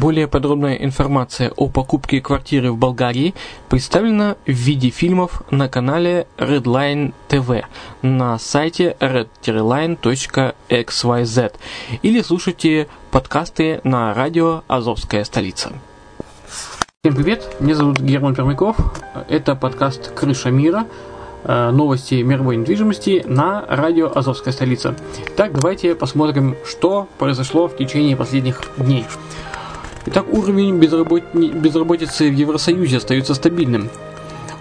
Более подробная информация о покупке квартиры в Болгарии представлена в виде фильмов на канале Redline TV на сайте red-line.xyz или слушайте подкасты на радио «Азовская столица». Всем привет, меня зовут Герман Пермяков, это подкаст «Крыша мира», э, новости мировой недвижимости на радио «Азовская столица». Так, давайте посмотрим, что произошло в течение последних дней. Итак, уровень безработицы в Евросоюзе остается стабильным.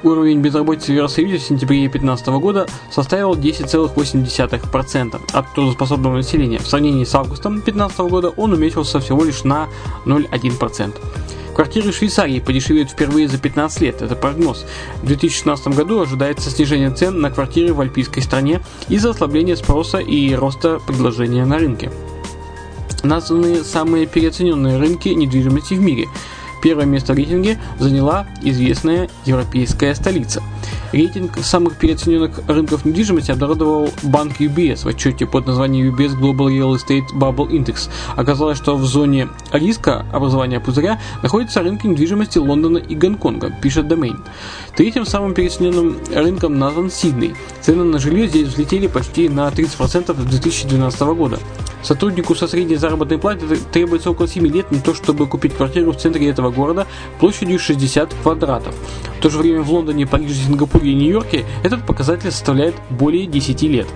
Уровень безработицы в Евросоюзе в сентябре 2015 года составил 10,8% от трудоспособного населения. В сравнении с августом 2015 года он уменьшился всего лишь на 0,1%. Квартиры в Швейцарии подешевеют впервые за 15 лет, это прогноз. В 2016 году ожидается снижение цен на квартиры в альпийской стране из-за ослабления спроса и роста предложения на рынке названы самые переоцененные рынки недвижимости в мире. Первое место в рейтинге заняла известная европейская столица – Рейтинг самых переоцененных рынков недвижимости обнародовал банк UBS в отчете под названием UBS Global Real Estate Bubble Index. Оказалось, что в зоне риска образования пузыря находятся рынки недвижимости Лондона и Гонконга, пишет Domain. Третьим самым переоцененным рынком назван Сидней. Цены на жилье здесь взлетели почти на 30% с 2012 года. Сотруднику со средней заработной платой требуется около 7 лет на то, чтобы купить квартиру в центре этого города площадью 60 квадратов. В то же время в Лондоне, Париже, Сингапуре и Нью-Йорке этот показатель составляет более 10 лет.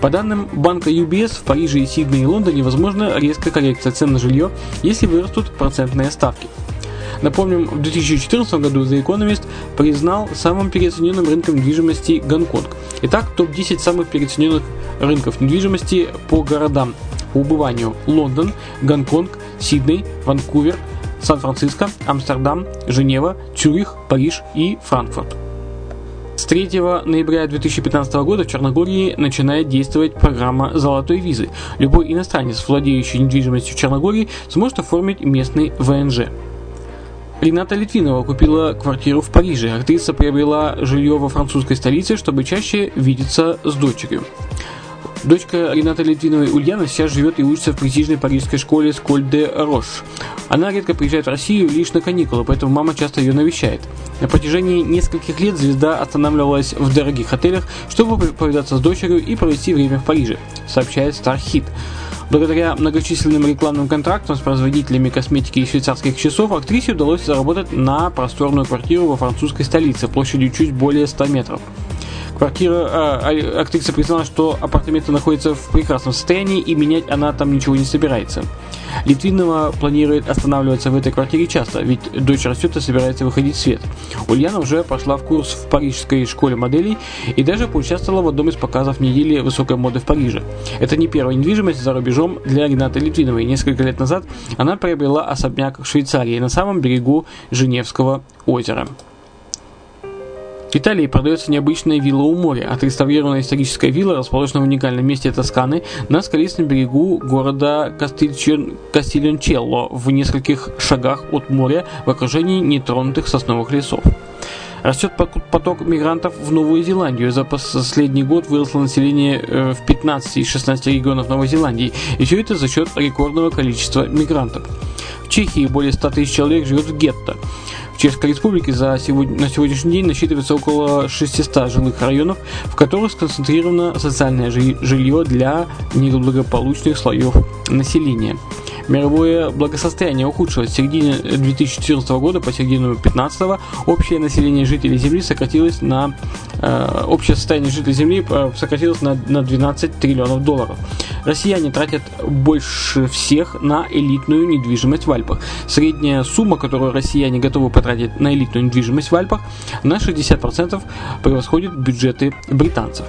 По данным банка UBS, в Париже, и Сиднее и Лондоне возможна резкая коррекция цен на жилье, если вырастут процентные ставки. Напомним, в 2014 году The Economist признал самым переоцененным рынком недвижимости Гонконг. Итак, топ-10 самых переоцененных рынков недвижимости по городам по убыванию Лондон, Гонконг, Сидней, Ванкувер, Сан-Франциско, Амстердам, Женева, Цюрих, Париж и Франкфурт. С 3 ноября 2015 года в Черногории начинает действовать программа «Золотой визы». Любой иностранец, владеющий недвижимостью в Черногории, сможет оформить местный ВНЖ. Рената Литвинова купила квартиру в Париже. Актриса приобрела жилье во французской столице, чтобы чаще видеться с дочерью. Дочка Рената Литвиновой Ульяна сейчас живет и учится в престижной парижской школе Сколь де Рош. Она редко приезжает в Россию лишь на каникулы, поэтому мама часто ее навещает. На протяжении нескольких лет звезда останавливалась в дорогих отелях, чтобы повидаться с дочерью и провести время в Париже, сообщает Hit. Благодаря многочисленным рекламным контрактам с производителями косметики и швейцарских часов актрисе удалось заработать на просторную квартиру во французской столице площадью чуть более 100 метров. Квартира, а, а, актриса признала, что апартаменты находятся в прекрасном состоянии и менять она там ничего не собирается. Литвинова планирует останавливаться в этой квартире часто, ведь дочь растет и собирается выходить в свет. Ульяна уже прошла в курс в парижской школе моделей и даже поучаствовала в одном из показов недели высокой моды в Париже. Это не первая недвижимость за рубежом для Ренаты Литвиновой. Несколько лет назад она приобрела особняк в Швейцарии на самом берегу Женевского озера. В Италии продается необычная вилла у моря. Отреставрированная историческая вилла расположена в уникальном месте Тосканы на скалистом берегу города Кастильончелло в нескольких шагах от моря в окружении нетронутых сосновых лесов. Растет поток мигрантов в Новую Зеландию. За последний год выросло население э, в 15 из 16 регионов Новой Зеландии. И все это за счет рекордного количества мигрантов. В Чехии более 100 тысяч человек живет в гетто. Чешской Республике за сегодня, на сегодняшний день насчитывается около 600 жилых районов, в которых сконцентрировано социальное жилье для неблагополучных слоев населения. Мировое благосостояние ухудшилось. С середины 2014 года по середину 2015 общее население жителей Земли сократилось на э, общее состояние жителей Земли э, сократилось на, на 12 триллионов долларов. Россияне тратят больше всех на элитную недвижимость в Альпах. Средняя сумма, которую россияне готовы потратить на элитную недвижимость в Альпах, на 60% превосходит бюджеты британцев.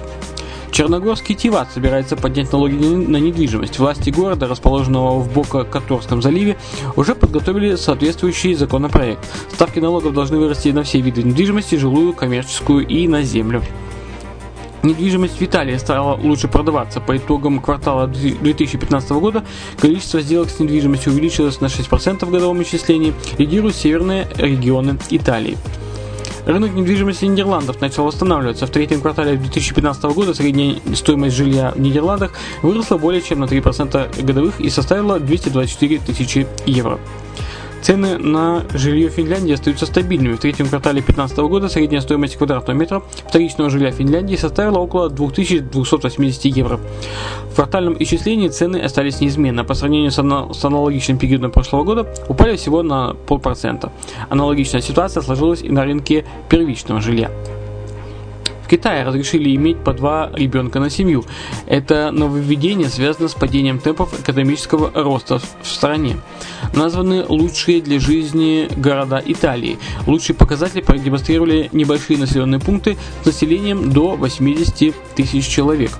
Черногорский Тиват собирается поднять налоги на недвижимость. Власти города, расположенного в Бока-Которском заливе, уже подготовили соответствующий законопроект. Ставки налогов должны вырасти на все виды недвижимости, жилую, коммерческую и на землю. Недвижимость в Италии стала лучше продаваться. По итогам квартала 2015 года количество сделок с недвижимостью увеличилось на 6% в годовом исчислении, лидируют северные регионы Италии. Рынок недвижимости Нидерландов начал восстанавливаться. В третьем квартале 2015 года средняя стоимость жилья в Нидерландах выросла более чем на 3% годовых и составила 224 тысячи евро. Цены на жилье в Финляндии остаются стабильными. В третьем квартале 2015 года средняя стоимость квадратного метра вторичного жилья Финляндии составила около 2280 евро. В квартальном исчислении цены остались неизменны. По сравнению с, с аналогичным периодом прошлого года упали всего на полпроцента. Аналогичная ситуация сложилась и на рынке первичного жилья. Китае разрешили иметь по два ребенка на семью. Это нововведение связано с падением темпов экономического роста в стране. Названы лучшие для жизни города Италии. Лучшие показатели продемонстрировали небольшие населенные пункты с населением до 80 тысяч человек.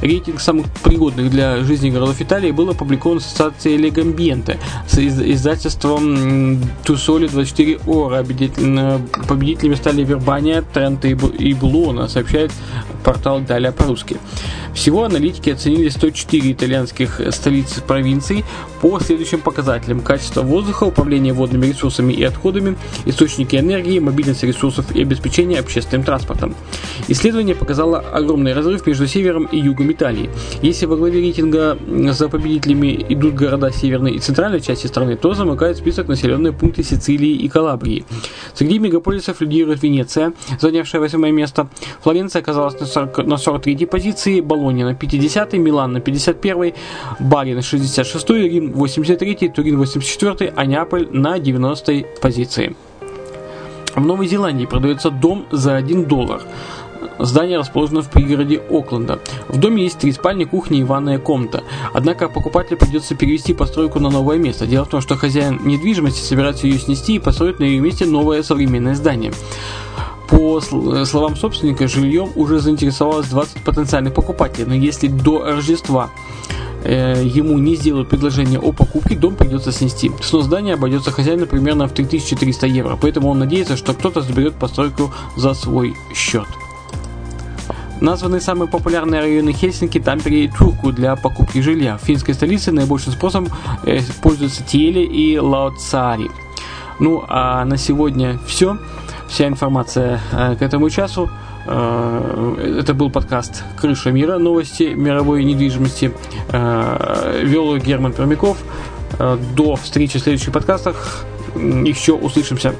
Рейтинг самых пригодных для жизни городов Италии был опубликован в ассоциации Легамбиенте с издательством Тусоли 24 Ора. Победителями стали Вербания, Трента и Блуона, сообщает портал Далее по-русски. Всего аналитики оценили 104 итальянских столиц провинций по следующим показателям. Качество воздуха, управление водными ресурсами и отходами, источники энергии, мобильность ресурсов и обеспечение общественным транспортом. Исследование показало огромный разрыв между севером и югом Италии. Если во главе рейтинга за победителями идут города северной и центральной части страны, то замыкает список населенные пункты Сицилии и Калабрии. Среди мегаполисов лидирует Венеция, занявшая восьмое место. Флоренция оказалась на, 40, на 43 позиции, Болонья на 50, Милан на 51, Бари на 66, Рим 83, Турин 84, а Неаполь на 90 позиции. В Новой Зеландии продается дом за 1 доллар. Здание расположено в пригороде Окленда. В доме есть три спальни, кухня и ванная комната. Однако покупателю придется перевести постройку на новое место. Дело в том, что хозяин недвижимости собирается ее снести и построить на ее месте новое современное здание. По словам собственника, жильем уже заинтересовалось 20 потенциальных покупателей, но если до Рождества э, ему не сделают предложение о покупке, дом придется снести. Снос здания обойдется хозяину примерно в 3300 евро, поэтому он надеется, что кто-то заберет постройку за свой счет. Названы самые популярные районы Хельсинки, Тампере и Турку для покупки жилья. В финской столице наибольшим способом э, пользуются Тиели и Лаоцари. Ну а на сегодня все. Вся информация к этому часу. Это был подкаст «Крыша мира. Новости мировой недвижимости». Вел Герман Пермяков. До встречи в следующих подкастах. Еще услышимся.